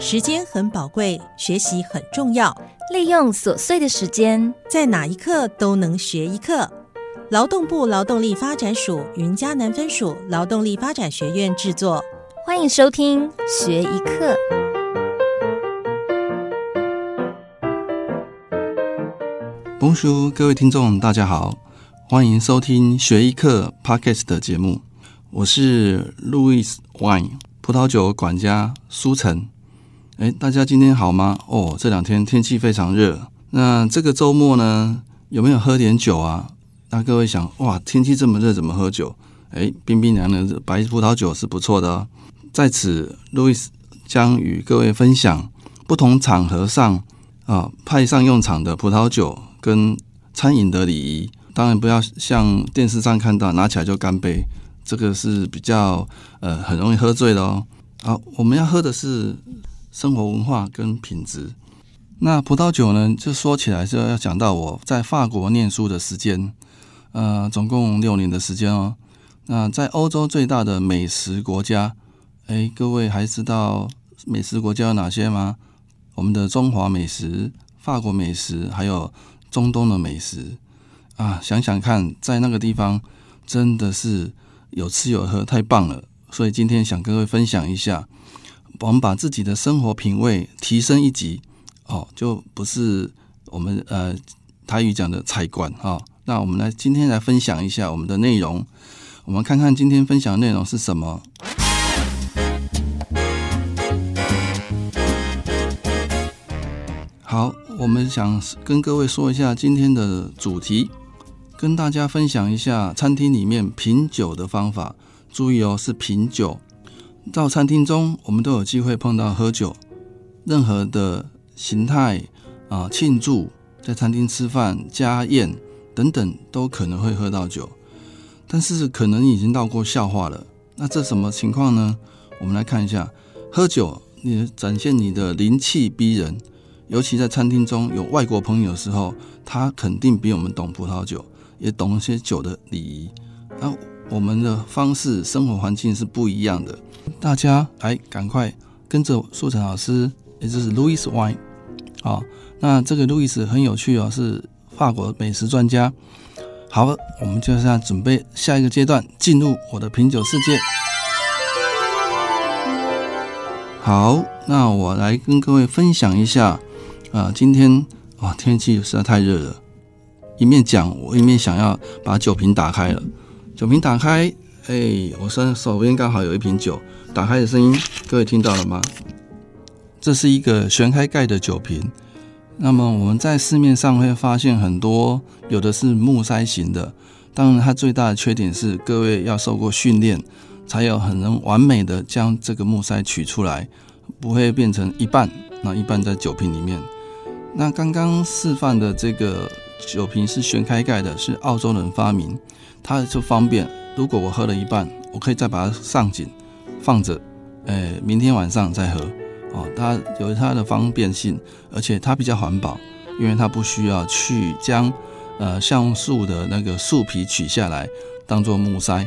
时间很宝贵，学习很重要，利用琐碎的时间，在哪一刻都能学一课。劳动部劳动力发展署云嘉南分署劳动力发展学院制作，欢迎收听学一课。bonjour，叔，各位听众，大家好，欢迎收听学一课 Podcast 的节目，我是 Louis Wine 葡萄酒管家苏晨。哎，大家今天好吗？哦，这两天天气非常热，那这个周末呢，有没有喝点酒啊？那各位想，哇，天气这么热，怎么喝酒？哎，冰冰凉凉的白葡萄酒是不错的哦。在此，Louis 将与各位分享不同场合上啊派上用场的葡萄酒。跟餐饮的礼仪，当然不要像电视上看到拿起来就干杯，这个是比较呃很容易喝醉的哦。好，我们要喝的是生活文化跟品质。那葡萄酒呢，就说起来就要讲到我在法国念书的时间，呃，总共六年的时间哦。那在欧洲最大的美食国家，哎，各位还知道美食国家有哪些吗？我们的中华美食、法国美食，还有。中东的美食啊，想想看，在那个地方真的是有吃有喝，太棒了。所以今天想跟各位分享一下，我们把自己的生活品味提升一级哦，就不是我们呃台语讲的菜馆哈。那我们来今天来分享一下我们的内容，我们看看今天分享内容是什么。好。我们想跟各位说一下今天的主题，跟大家分享一下餐厅里面品酒的方法。注意哦，是品酒。到餐厅中，我们都有机会碰到喝酒，任何的形态啊，庆祝在餐厅吃饭、家宴等等，都可能会喝到酒。但是可能已经到过笑话了。那这什么情况呢？我们来看一下，喝酒你展现你的灵气逼人。尤其在餐厅中有外国朋友的时候，他肯定比我们懂葡萄酒，也懂一些酒的礼仪。那我们的方式、生活环境是不一样的。大家来赶快跟着苏晨老师，也就是 Louis Wine。好，那这个 Louis 很有趣哦，是法国美食专家。好，我们就是要准备下一个阶段，进入我的品酒世界。好，那我来跟各位分享一下。啊，今天哇，天气实在太热了。一面讲，我一面想要把酒瓶打开了。酒瓶打开，哎，我身手边刚好有一瓶酒，打开的声音，各位听到了吗？这是一个旋开盖的酒瓶。那么我们在市面上会发现很多，有的是木塞型的。当然，它最大的缺点是，各位要受过训练，才有很能完美的将这个木塞取出来，不会变成一半，那一半在酒瓶里面。那刚刚示范的这个酒瓶是旋开盖的，是澳洲人发明，它就方便。如果我喝了一半，我可以再把它上紧放着，呃，明天晚上再喝。哦，它有它的方便性，而且它比较环保，因为它不需要去将呃橡树的那个树皮取下来当做木塞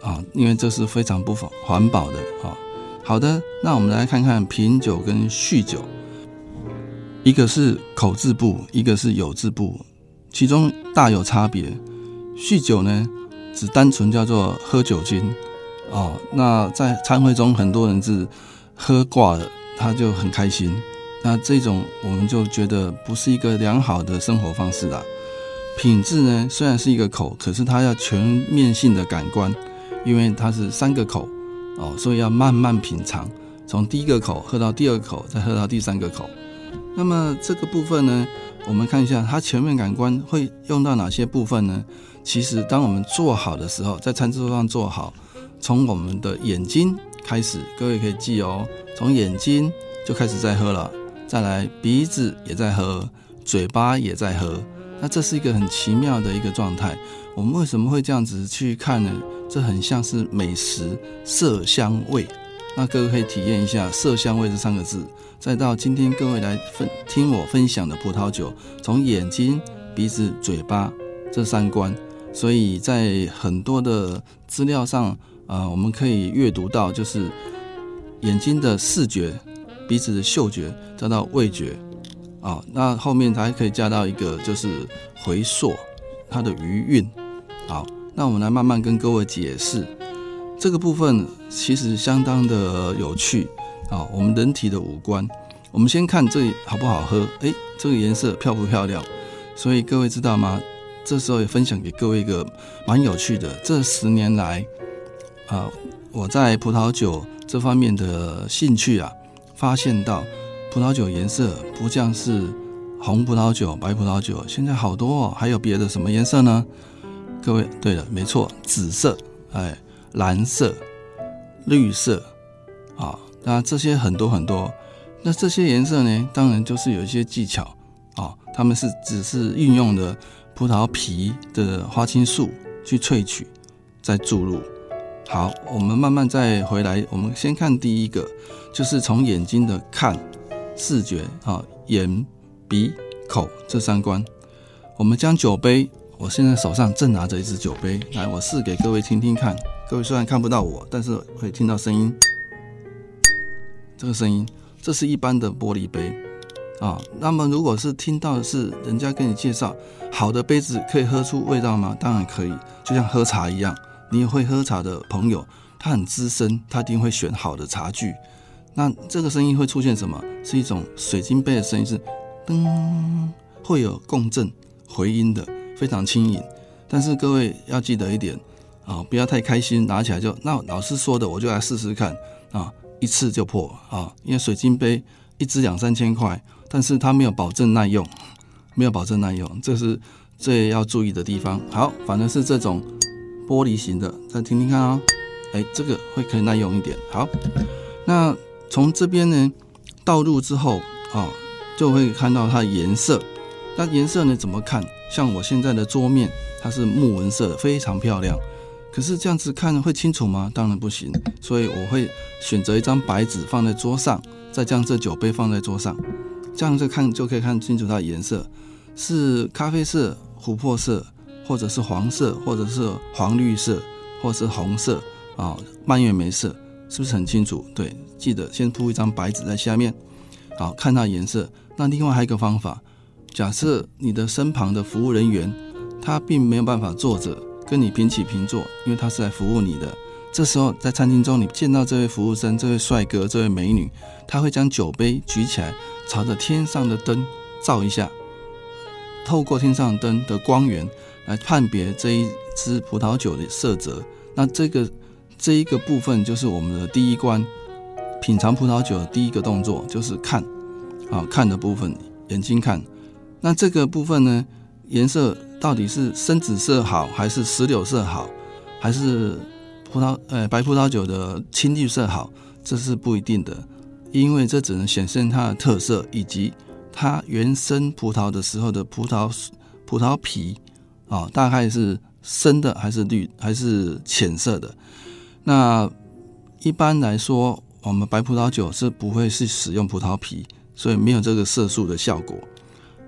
啊，因为这是非常不环保的啊。好的，那我们来看看品酒跟酗酒。一个是口字部，一个是有字部，其中大有差别。酗酒呢，只单纯叫做喝酒精哦。那在餐会中，很多人是喝挂了，他就很开心。那这种我们就觉得不是一个良好的生活方式啦。品质呢，虽然是一个口，可是它要全面性的感官，因为它是三个口哦，所以要慢慢品尝，从第一个口喝到第二口，再喝到第三个口。那么这个部分呢，我们看一下它全面感官会用到哪些部分呢？其实当我们做好的时候，在餐桌上做好，从我们的眼睛开始，各位可以记哦，从眼睛就开始在喝了，再来鼻子也在喝，嘴巴也在喝，那这是一个很奇妙的一个状态。我们为什么会这样子去看呢？这很像是美食色香味。那各位可以体验一下色香味这三个字，再到今天各位来分听我分享的葡萄酒，从眼睛、鼻子、嘴巴这三关，所以在很多的资料上，啊，我们可以阅读到，就是眼睛的视觉，鼻子的嗅觉，再到味觉，啊，那后面还可以加到一个就是回溯它的余韵。好，那我们来慢慢跟各位解释。这个部分，其实相当的有趣啊。我们人体的五官，我们先看这里好不好喝？诶，这个颜色漂不漂亮？所以各位知道吗？这时候也分享给各位一个蛮有趣的，这十年来啊，我在葡萄酒这方面的兴趣啊，发现到葡萄酒颜色不像是红葡萄酒、白葡萄酒，现在好多哦，还有别的什么颜色呢？各位，对了，没错，紫色，哎，蓝色、绿色，啊，那这些很多很多，那这些颜色呢，当然就是有一些技巧啊，他们是只是运用的。葡萄皮的花青素去萃取，再注入。好，我们慢慢再回来。我们先看第一个，就是从眼睛的看视觉啊，眼、鼻、口这三关。我们将酒杯，我现在手上正拿着一只酒杯，来，我试给各位听听看。各位虽然看不到我，但是会听到声音。这个声音，这是一般的玻璃杯。啊，那么如果是听到的是人家跟你介绍好的杯子可以喝出味道吗？当然可以，就像喝茶一样，你也会喝茶的朋友，他很资深，他一定会选好的茶具。那这个声音会出现什么？是一种水晶杯的声音，是噔，会有共振回音的，非常轻盈。但是各位要记得一点啊，不要太开心，拿起来就那老师说的，我就来试试看啊，一次就破啊，因为水晶杯一支两三千块。但是它没有保证耐用，没有保证耐用，这是最要注意的地方。好，反正是这种玻璃型的，再听听看啊，哎，这个会可以耐用一点。好，那从这边呢倒入之后啊，就会看到它的颜色。那颜色呢怎么看？像我现在的桌面，它是木纹色，非常漂亮。可是这样子看会清楚吗？当然不行。所以我会选择一张白纸放在桌上，再将这酒杯放在桌上。这样子看就可以看清楚它的颜色，是咖啡色、琥珀色，或者是黄色，或者是黄绿色，或者是红色啊，蔓越莓色，是不是很清楚？对，记得先铺一张白纸在下面，好看它颜色。那另外还有一个方法，假设你的身旁的服务人员他并没有办法坐着跟你平起平坐，因为他是来服务你的。这时候在餐厅中，你见到这位服务生、这位帅哥、这位美女，他会将酒杯举起来，朝着天上的灯照一下，透过天上的灯的光源来判别这一支葡萄酒的色泽。那这个这一个部分就是我们的第一关，品尝葡萄酒的第一个动作就是看，啊看的部分，眼睛看。那这个部分呢，颜色到底是深紫色好，还是石榴色好，还是？葡萄，呃，白葡萄酒的青绿色好，这是不一定的，因为这只能显现它的特色，以及它原生葡萄的时候的葡萄葡萄皮啊，大概是深的还是绿还是浅色的。那一般来说，我们白葡萄酒是不会是使用葡萄皮，所以没有这个色素的效果。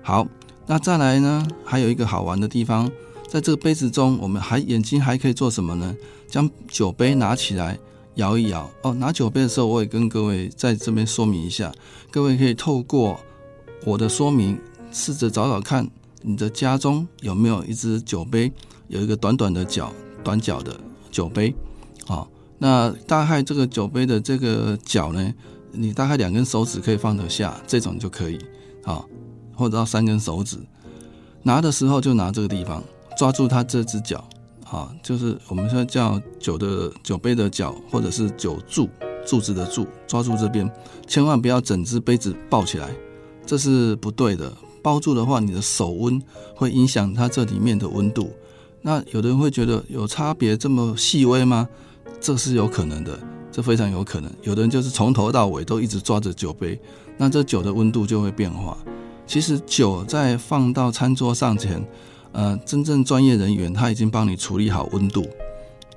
好，那再来呢，还有一个好玩的地方。在这个杯子中，我们还眼睛还可以做什么呢？将酒杯拿起来摇一摇。哦，拿酒杯的时候，我也跟各位在这边说明一下。各位可以透过我的说明，试着找找看，你的家中有没有一只酒杯，有一个短短的脚、短脚的酒杯。啊，那大概这个酒杯的这个脚呢，你大概两根手指可以放得下，这种就可以。好，或者到三根手指，拿的时候就拿这个地方。抓住它这只脚，啊，就是我们说叫酒的酒杯的脚，或者是酒柱柱子的柱，抓住这边，千万不要整只杯子抱起来，这是不对的。抱住的话，你的手温会影响它这里面的温度。那有的人会觉得有差别这么细微吗？这是有可能的，这非常有可能。有的人就是从头到尾都一直抓着酒杯，那这酒的温度就会变化。其实酒在放到餐桌上前。呃，真正专业人员他已经帮你处理好温度，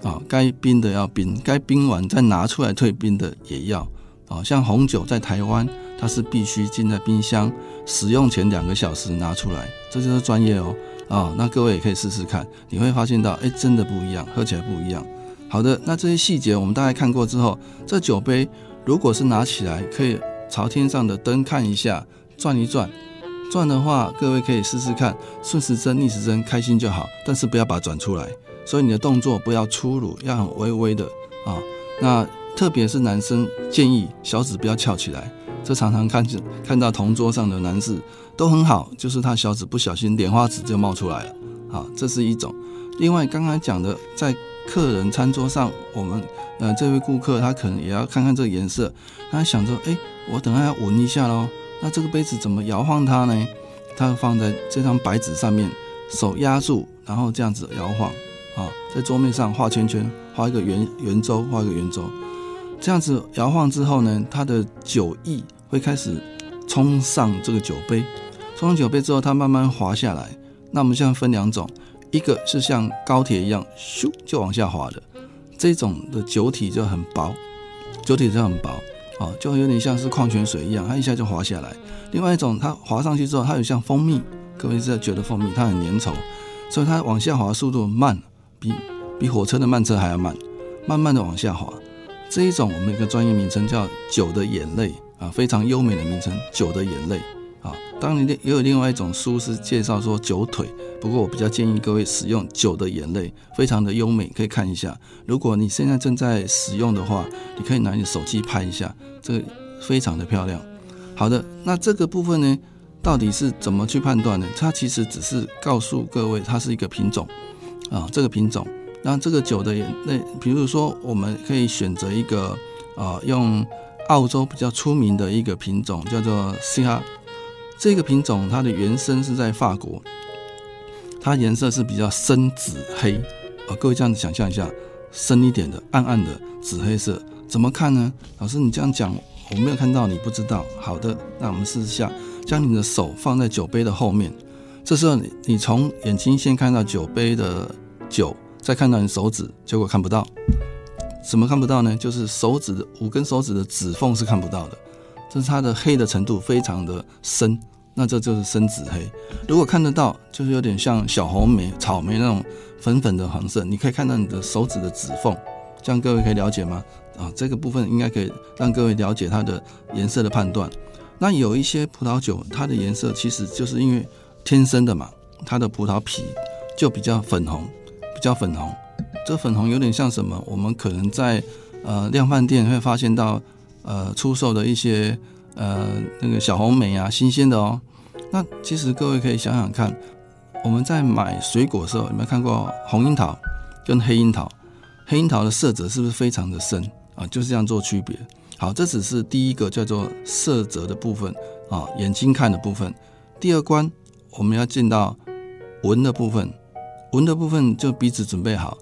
啊，该冰的要冰，该冰完再拿出来退冰的也要，啊，像红酒在台湾，它是必须进在冰箱，使用前两个小时拿出来，这就是专业哦，啊，那各位也可以试试看，你会发现到，哎，真的不一样，喝起来不一样。好的，那这些细节我们大概看过之后，这酒杯如果是拿起来可以朝天上的灯看一下，转一转。转的话，各位可以试试看，顺时针、逆时针，开心就好，但是不要把它转出来。所以你的动作不要粗鲁，要很微微的啊。那特别是男生，建议小指不要翘起来。这常常看见看到同桌上的男士都很好，就是他小指不小心莲花指就冒出来了。啊，这是一种。另外，刚刚讲的，在客人餐桌上，我们呃这位顾客他可能也要看看这个颜色，他想着，哎，我等下要闻一下喽。那这个杯子怎么摇晃它呢？它放在这张白纸上面，手压住，然后这样子摇晃，啊，在桌面上画圈圈，画一个圆圆周，画一个圆周，这样子摇晃之后呢，它的酒意会开始冲上这个酒杯，冲上酒杯之后，它慢慢滑下来。那我们现在分两种，一个是像高铁一样咻就往下滑的，这种的酒体就很薄，酒体就很薄。哦，就有点像是矿泉水一样，它一下就滑下来。另外一种，它滑上去之后，它有像蜂蜜，各位是觉得蜂蜜它很粘稠，所以它往下滑速度慢，比比火车的慢车还要慢，慢慢的往下滑。这一种我们有个专业名称叫酒的眼泪啊，非常优美的名称，酒的眼泪。啊，当然也有另外一种书是介绍说酒腿，不过我比较建议各位使用酒的眼泪，非常的优美，可以看一下。如果你现在正在使用的话，你可以拿你手机拍一下，这个非常的漂亮。好的，那这个部分呢，到底是怎么去判断呢？它其实只是告诉各位，它是一个品种啊，这个品种。那这个酒的眼泪，比如说我们可以选择一个啊，用澳洲比较出名的一个品种，叫做西哈。这个品种它的原生是在法国，它颜色是比较深紫黑，啊，各位这样子想象一下，深一点的暗暗的紫黑色，怎么看呢？老师你这样讲我没有看到，你不知道。好的，那我们试一下，将你的手放在酒杯的后面，这时候你你从眼睛先看到酒杯的酒，再看到你手指，结果看不到，怎么看不到呢？就是手指的五根手指的指缝是看不到的，这是它的黑的程度非常的深。那这就是深紫黑，如果看得到，就是有点像小红莓、草莓那种粉粉的黄色。你可以看到你的手指的指缝，这样各位可以了解吗？啊，这个部分应该可以让各位了解它的颜色的判断。那有一些葡萄酒，它的颜色其实就是因为天生的嘛，它的葡萄皮就比较粉红，比较粉红。这粉红有点像什么？我们可能在呃量贩店会发现到呃出售的一些。呃，那个小红莓啊，新鲜的哦。那其实各位可以想想看，我们在买水果的时候，有没有看过红樱桃跟黑樱桃？黑樱桃的色泽是不是非常的深啊？就是这样做区别。好，这只是第一个叫做色泽的部分啊，眼睛看的部分。第二关我们要进到闻的部分，闻的部分就鼻子准备好。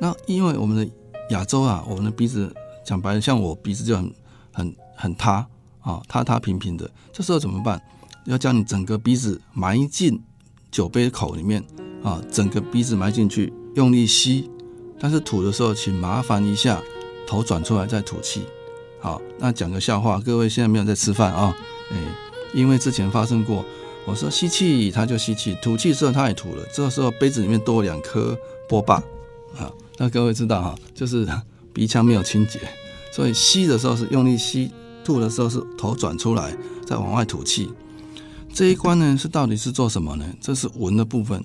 那因为我们的亚洲啊，我们的鼻子讲白了，像我鼻子就很很很塌。啊，塌塌平平的，这时候怎么办？要将你整个鼻子埋进酒杯口里面啊，整个鼻子埋进去，用力吸。但是吐的时候，请麻烦一下头转出来再吐气。好，那讲个笑话，各位现在没有在吃饭啊？哎，因为之前发生过，我说吸气他就吸气，吐气时候他也吐了，这时候杯子里面多了两颗波霸。啊，那各位知道哈，就是 鼻腔没有清洁，所以吸的时候是用力吸。吐的时候是头转出来，再往外吐气。这一关呢是到底是做什么呢？这是闻的部分。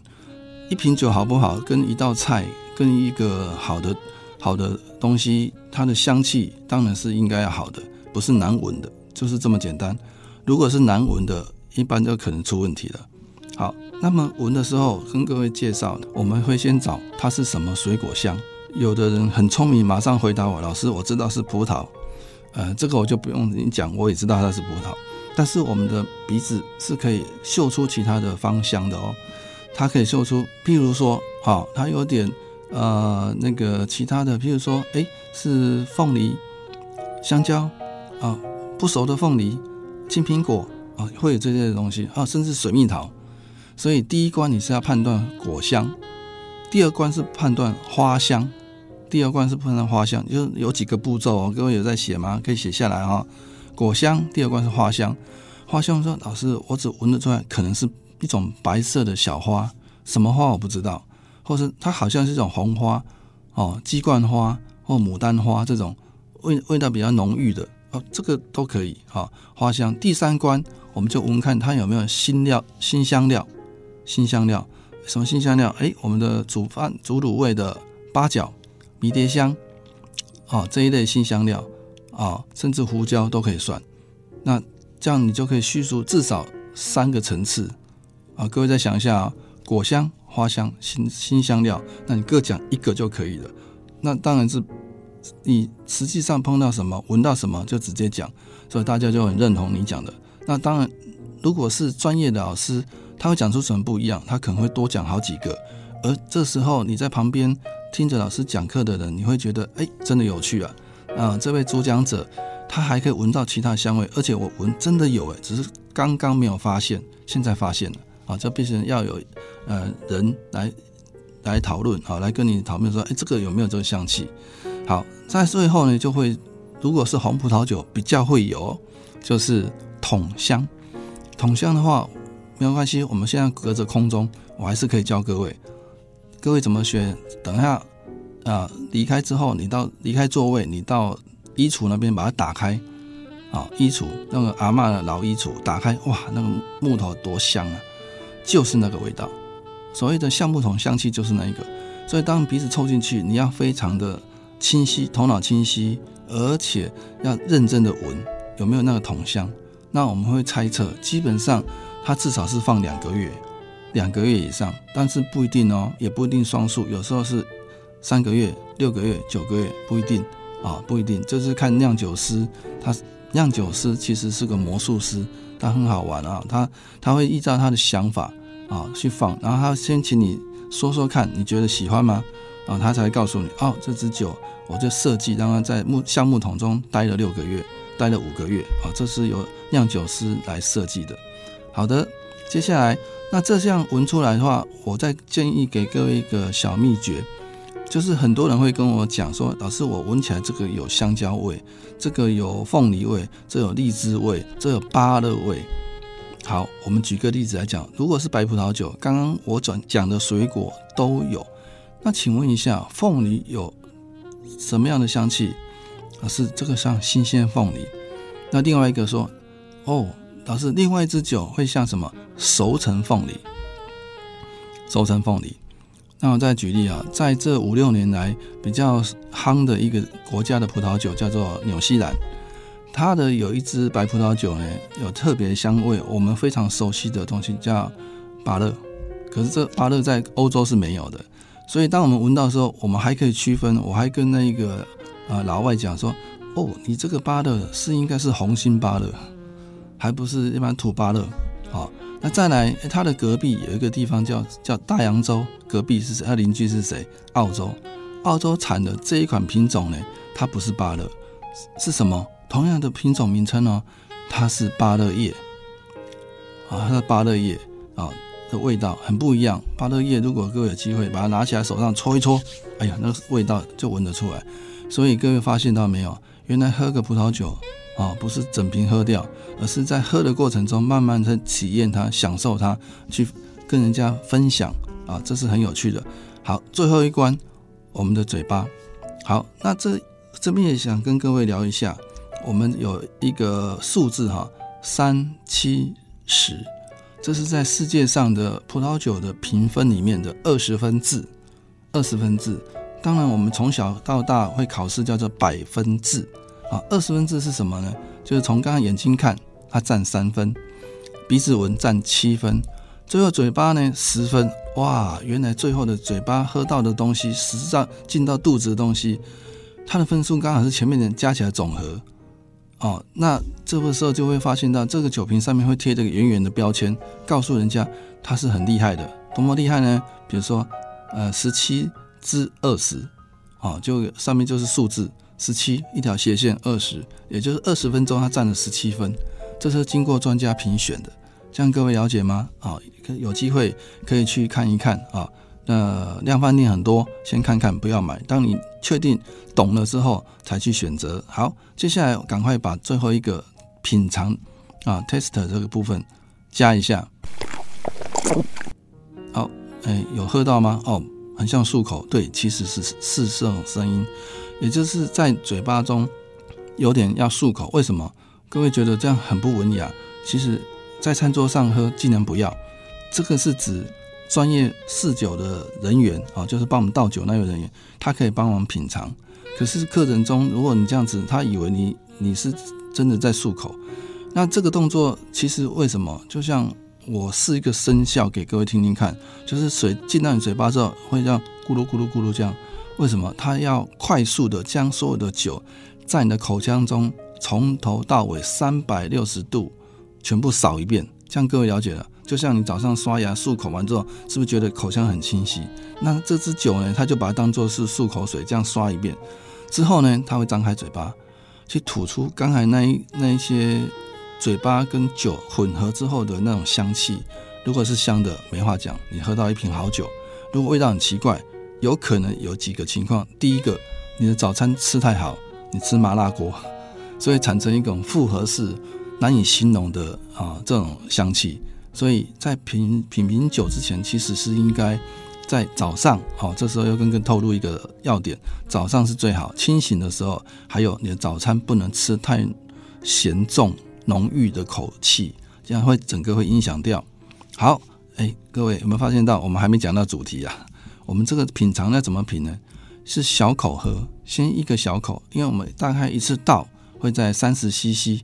一瓶酒好不好，跟一道菜，跟一个好的好的东西，它的香气当然是应该要好的，不是难闻的，就是这么简单。如果是难闻的，一般就可能出问题了。好，那么闻的时候跟各位介绍，我们会先找它是什么水果香。有的人很聪明，马上回答我，老师，我知道是葡萄。呃，这个我就不用你讲，我也知道它是葡萄。但是我们的鼻子是可以嗅出其他的芳香的哦，它可以嗅出，譬如说，好，它有点呃那个其他的，譬如说，哎，是凤梨、香蕉啊，不熟的凤梨、青苹果啊，会有这些的东西啊，甚至水蜜桃。所以第一关你是要判断果香，第二关是判断花香。第二关是判断花香，就是有几个步骤哦。各位有在写吗？可以写下来哈。果香，第二关是花香。花香说：“老师，我只闻得出来，可能是一种白色的小花，什么花我不知道，或是它好像是一种红花哦，鸡冠花或牡丹花这种味味道比较浓郁的哦，这个都可以哈。花香第三关，我们就闻看它有没有新料、新香料、新香料。什么新香料？哎，我们的煮饭、煮卤味的八角、迷迭香，哦，这一类新香料啊，甚至胡椒都可以算。那这样你就可以叙述至少三个层次啊。各位再想一下，果香、花香、新新香料，那你各讲一个就可以了。那当然是你实际上碰到什么、闻到什么就直接讲，所以大家就很认同你讲的。那当然，如果是专业的老师。他会讲出什么不一样？他可能会多讲好几个，而这时候你在旁边听着老师讲课的人，你会觉得哎，真的有趣啊！啊，这位主讲者他还可以闻到其他香味，而且我闻真的有哎，只是刚刚没有发现，现在发现了啊！这必须要有呃人来来讨论啊，来跟你讨论说，哎，这个有没有这个香气？好，在最后呢，就会如果是红葡萄酒比较会有，就是桶香，桶香的话。没有关系，我们现在隔着空中，我还是可以教各位。各位怎么学？等一下啊，离开之后，你到离开座位，你到衣橱那边把它打开啊，衣橱那个阿嬷的老衣橱打开，哇，那个木头多香啊，就是那个味道。所谓的橡木桶香气就是那一个。所以当鼻子凑进去，你要非常的清晰，头脑清晰，而且要认真的闻有没有那个桶香。那我们会猜测，基本上。它至少是放两个月，两个月以上，但是不一定哦，也不一定双数，有时候是三个月、六个月、九个月，不一定啊，不一定，就是看酿酒师，他酿酒师其实是个魔术师，他很好玩啊，他他会依照他的想法啊去放，然后他先请你说说看，你觉得喜欢吗？啊，他才告诉你，哦，这支酒我就设计让它在木橡木桶中待了六个月，待了五个月啊，这是由酿酒师来设计的。好的，接下来那这样闻出来的话，我再建议给各位一个小秘诀，就是很多人会跟我讲说，老师我闻起来这个有香蕉味，这个有凤梨味，这有荔枝味，这有芭乐味。好，我们举个例子来讲，如果是白葡萄酒，刚刚我转讲的水果都有，那请问一下，凤梨有什么样的香气？是这个像新鲜凤梨。那另外一个说，哦。老师，另外一支酒会像什么？熟成凤梨，熟成凤梨。那我再举例啊，在这五六年来比较夯的一个国家的葡萄酒叫做纽西兰，它的有一支白葡萄酒呢，有特别香味，我们非常熟悉的东西叫巴勒。可是这巴勒在欧洲是没有的，所以当我们闻到的时候，我们还可以区分。我还跟那一个啊老外讲说，哦，你这个巴勒是应该是红心巴勒。还不是一般土巴勒，好，那再来，它的隔壁有一个地方叫叫大洋洲，隔壁是谁？它邻居是谁？澳洲，澳洲产的这一款品种呢，它不是巴勒，是什么？同样的品种名称哦，它是巴勒叶，啊，它的巴勒叶啊的味道很不一样。巴勒叶如果各位有机会把它拿起来手上搓一搓，哎呀，那个味道就闻得出来。所以各位发现到没有？原来喝个葡萄酒。啊，不是整瓶喝掉，而是在喝的过程中慢慢的体验它，享受它，去跟人家分享啊，这是很有趣的。好，最后一关，我们的嘴巴。好，那这这边也想跟各位聊一下，我们有一个数字哈，三七十，这是在世界上的葡萄酒的评分里面的二十分制，二十分制。当然，我们从小到大会考试叫做百分制。啊，二十分制是什么呢？就是从刚刚眼睛看，它占三分；鼻子闻占七分；最后嘴巴呢十分。哇，原来最后的嘴巴喝到的东西，实际上进到肚子的东西，它的分数刚好是前面的加起来总和。哦，那这个时候就会发现到这个酒瓶上面会贴这个圆圆的标签，告诉人家它是很厉害的。多么厉害呢？比如说，呃，十七至二十，哦，就上面就是数字。十七一条斜线，二十，也就是二十分钟，它占了十七分，这是经过专家评选的，这样各位了解吗？啊，有机会可以去看一看啊。那量贩店很多，先看看，不要买。当你确定懂了之后，才去选择。好，接下来赶快把最后一个品尝啊，test 这个部分加一下。好，哎，有喝到吗？哦，很像漱口，对，其实是是这种声音。也就是在嘴巴中有点要漱口。为什么？各位觉得这样很不文雅？其实，在餐桌上喝尽量不要。这个是指专业侍酒的人员啊，就是帮我们倒酒那位人员，他可以帮忙品尝。可是客人中，如果你这样子，他以为你你是真的在漱口。那这个动作其实为什么？就像我试一个声效给各位听听看，就是水进到你嘴巴之后会这样咕噜咕噜咕噜这样。为什么？它要快速的将所有的酒在你的口腔中从头到尾三百六十度全部扫一遍，这样各位了解了。就像你早上刷牙漱口完之后，是不是觉得口腔很清晰？那这支酒呢，它就把它当做是漱口水，这样刷一遍之后呢，它会张开嘴巴去吐出刚才那一那一些嘴巴跟酒混合之后的那种香气。如果是香的，没话讲，你喝到一瓶好酒。如果味道很奇怪，有可能有几个情况：第一个，你的早餐吃太好，你吃麻辣锅，所以产生一种复合式难以形容的啊这种香气。所以在品品品酒之前，其实是应该在早上，好，这时候要跟跟透露一个要点，早上是最好清醒的时候，还有你的早餐不能吃太咸重浓郁的口气，这样会整个会影响掉。好，哎，各位有没有发现到我们还没讲到主题啊？我们这个品尝要怎么品呢？是小口喝，先一个小口，因为我们大概一次倒会在三十 CC，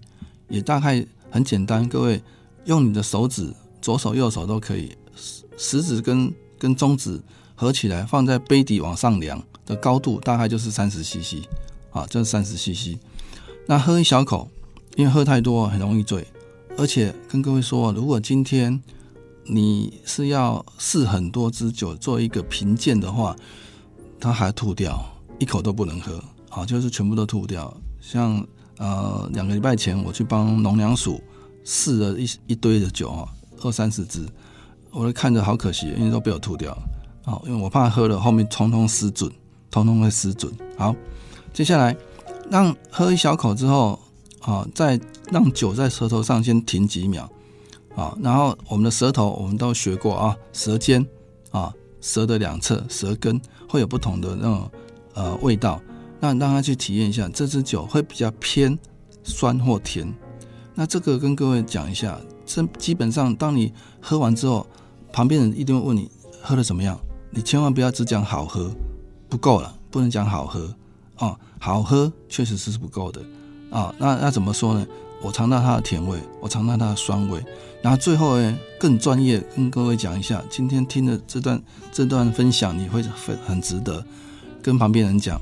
也大概很简单，各位。用你的手指，左手右手都可以，食食指跟跟中指合起来，放在杯底往上量的高度，大概就是三十 CC，啊，这是三十 CC。那喝一小口，因为喝太多很容易醉，而且跟各位说，如果今天你是要试很多支酒做一个评鉴的话，他还吐掉，一口都不能喝，啊，就是全部都吐掉。像呃两个礼拜前我去帮农粮署。试了一一堆的酒啊，二三十支，我都看着好可惜，因为都被我吐掉好，因为我怕喝了后面通通失准，通通会失准。好，接下来让喝一小口之后啊，再让酒在舌头上先停几秒啊，然后我们的舌头我们都学过啊，舌尖啊，舌的两侧舌根会有不同的那种呃味道，那让他去体验一下，这支酒会比较偏酸或甜。那这个跟各位讲一下，这基本上当你喝完之后，旁边人一定会问你喝的怎么样，你千万不要只讲好喝，不够了，不能讲好喝啊，好喝确实是不够的啊。那那怎么说呢？我尝到它的甜味，我尝到它的酸味，然后最后呢更专业跟各位讲一下，今天听的这段这段分享你会很很值得跟旁边人讲。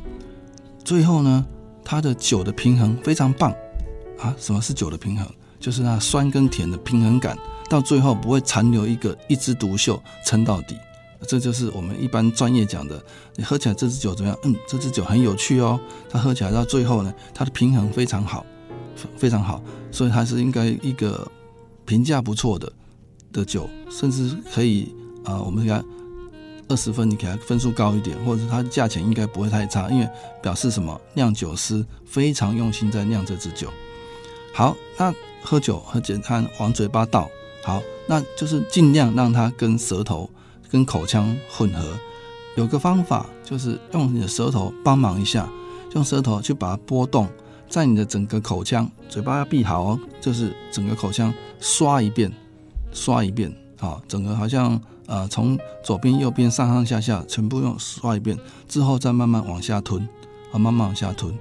最后呢，它的酒的平衡非常棒。啊，什么是酒的平衡？就是那酸跟甜的平衡感，到最后不会残留一个一枝独秀撑到底。这就是我们一般专业讲的，你喝起来这支酒怎么样？嗯，这支酒很有趣哦。它喝起来到最后呢，它的平衡非常好，非常好，所以它是应该一个评价不错的的酒，甚至可以啊，我们给它二十分，你给它分数高一点，或者它价钱应该不会太差，因为表示什么？酿酒师非常用心在酿这支酒。好，那喝酒很简单，往嘴巴倒。好，那就是尽量让它跟舌头、跟口腔混合。有个方法就是用你的舌头帮忙一下，用舌头去把它拨动，在你的整个口腔，嘴巴要闭好哦，就是整个口腔刷一遍，刷一遍。好，整个好像呃从左边、右边、上上下下全部用刷一遍之后，再慢慢往下吞，啊，慢慢往下吞。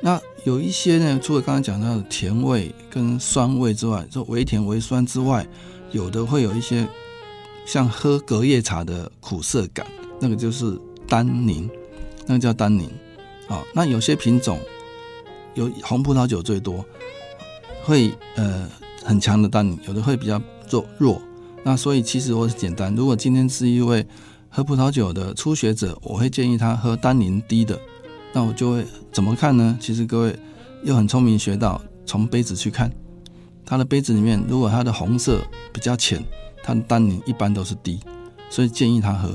那有一些呢，除了刚刚讲到的甜味跟酸味之外，就微甜微酸之外，有的会有一些像喝隔夜茶的苦涩感，那个就是单宁，那个叫单宁。啊，那有些品种有红葡萄酒最多，会呃很强的单宁，有的会比较弱弱。那所以其实我是简单，如果今天是一位喝葡萄酒的初学者，我会建议他喝单宁低的。那我就会怎么看呢？其实各位又很聪明，学到从杯子去看，它的杯子里面，如果它的红色比较浅，它的单宁一般都是低，所以建议他喝。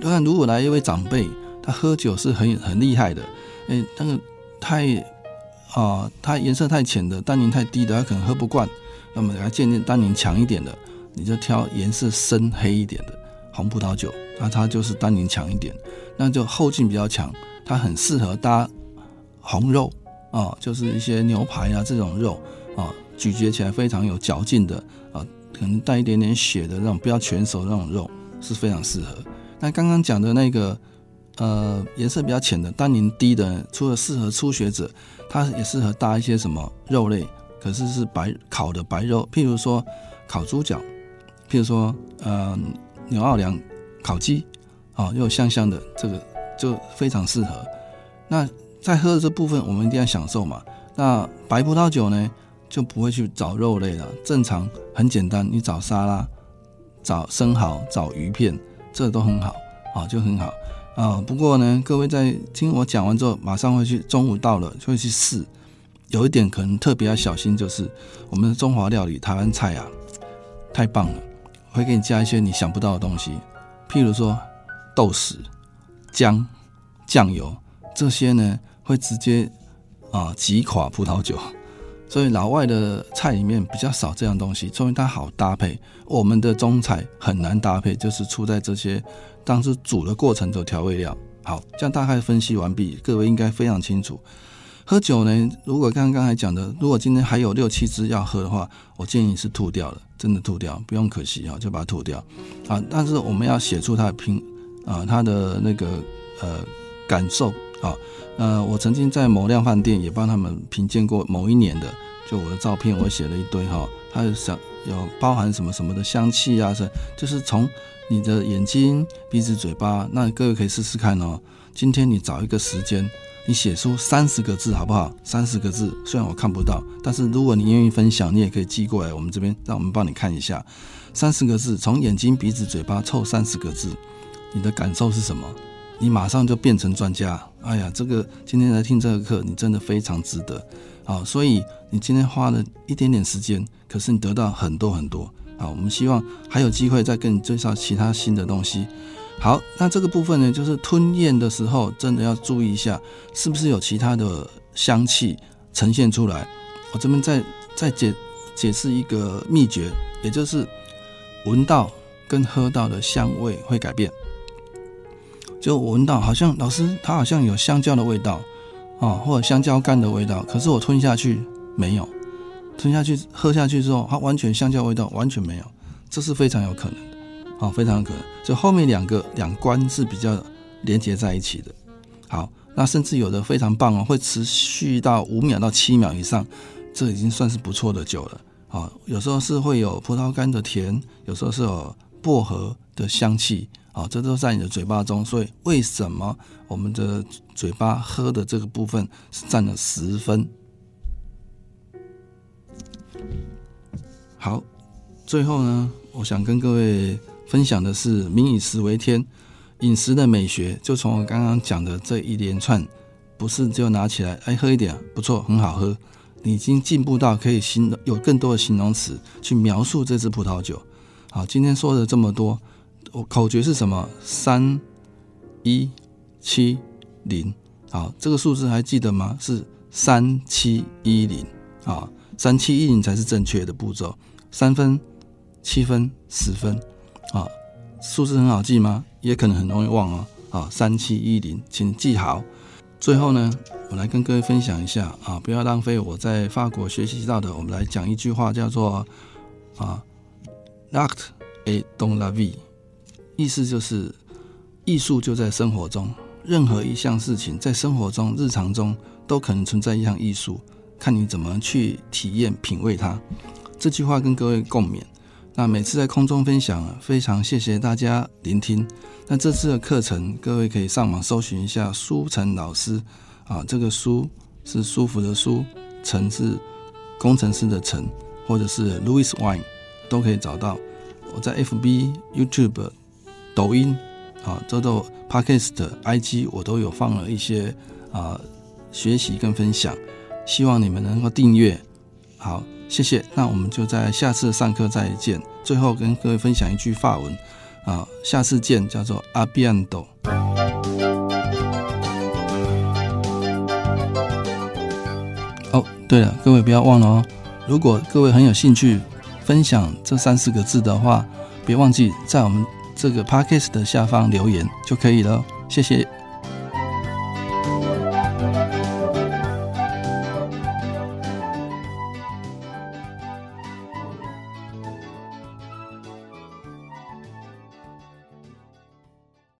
那如果来一位长辈，他喝酒是很很厉害的，哎，那个太啊，它颜色太浅的，单宁太低的，他可能喝不惯。那么给他建议单宁强一点的，你就挑颜色深黑一点的红葡萄酒，那它就是单宁强一点，那就后劲比较强。它很适合搭红肉啊，就是一些牛排啊这种肉啊，咀嚼起来非常有嚼劲的啊，可能带一点点血的那种，不要全熟那种肉是非常适合。那刚刚讲的那个呃颜色比较浅的、单宁低的，除了适合初学者，它也适合搭一些什么肉类，可是是白烤的白肉，譬如说烤猪脚，譬如说呃牛奥良烤鸡啊，又香香的，这个就非常适合。那在喝的这部分，我们一定要享受嘛。那白葡萄酒呢，就不会去找肉类了。正常很简单，你找沙拉、找生蚝、找鱼片，这都很好啊，就很好啊。不过呢，各位在听我讲完之后，马上会去中午到了就会去试。有一点可能特别要小心，就是我们的中华料理、台湾菜啊，太棒了，会给你加一些你想不到的东西，譬如说豆豉、姜、酱油。这些呢会直接啊击垮葡萄酒，所以老外的菜里面比较少这样东西，说明它好搭配。我们的中菜很难搭配，就是出在这些当时煮的过程的调味料。好，这样大概分析完毕，各位应该非常清楚。喝酒呢，如果刚刚才讲的，如果今天还有六七支要喝的话，我建议是吐掉了，真的吐掉，不用可惜啊，就把它吐掉啊。但是我们要写出它的评啊，它的那个呃感受。好，呃，我曾经在某量饭店也帮他们评鉴过某一年的，就我的照片，我写了一堆哈，它想有包含什么什么的香气啊，是就是从你的眼睛、鼻子、嘴巴，那各位可以试试看哦。今天你找一个时间，你写出三十个字好不好？三十个字，虽然我看不到，但是如果你愿意分享，你也可以寄过来我们这边，让我们帮你看一下。三十个字，从眼睛、鼻子、嘴巴凑三十个字，你的感受是什么？你马上就变成专家，哎呀，这个今天来听这个课，你真的非常值得，好，所以你今天花了一点点时间，可是你得到很多很多，好，我们希望还有机会再跟你介绍其他新的东西。好，那这个部分呢，就是吞咽的时候，真的要注意一下，是不是有其他的香气呈现出来。我这边再再解解释一个秘诀，也就是闻到跟喝到的香味会改变。就闻到，好像老师他好像有香蕉的味道，哦，或者香蕉干的味道，可是我吞下去没有，吞下去喝下去之后，它完全香蕉味道完全没有，这是非常有可能的，哦，非常有可能。所以后面两个两关是比较连接在一起的。好，那甚至有的非常棒哦，会持续到五秒到七秒以上，这已经算是不错的酒了。啊，有时候是会有葡萄干的甜，有时候是有薄荷的香气。啊，这都在你的嘴巴中，所以为什么我们的嘴巴喝的这个部分是占了十分？好，最后呢，我想跟各位分享的是“民以食为天”，饮食的美学就从我刚刚讲的这一连串，不是就拿起来哎喝一点不错，很好喝，你已经进步到可以形有更多的形容词去描述这支葡萄酒。好，今天说的这么多。我口诀是什么？三一七零，好，这个数字还记得吗？是三七一零啊，三七一零才是正确的步骤。三分、七分、十分，啊，数字很好记吗？也可能很容易忘哦。啊，三七一零，请记好。最后呢，我来跟各位分享一下啊，不要浪费我在法国学习到的。我们来讲一句话，叫做啊，L'art est dans la vie。意思就是，艺术就在生活中。任何一项事情，在生活中、日常中都可能存在一项艺术，看你怎么去体验、品味它。这句话跟各位共勉。那每次在空中分享，非常谢谢大家聆听。那这次的课程，各位可以上网搜寻一下舒晨老师啊，这个“舒”是舒服的“舒”，“晨”是工程师的“晨”，或者是 Louis Wine 都可以找到。我在 FB、YouTube。抖音啊，这都 Podcast、IG 我都有放了一些啊学习跟分享，希望你们能够订阅。好，谢谢。那我们就在下次上课再见。最后跟各位分享一句法文啊，下次见，叫做阿比安多。哦，对了，各位不要忘了哦，如果各位很有兴趣分享这三四个字的话，别忘记在我们。这个 podcast 的下方留言就可以了，谢谢。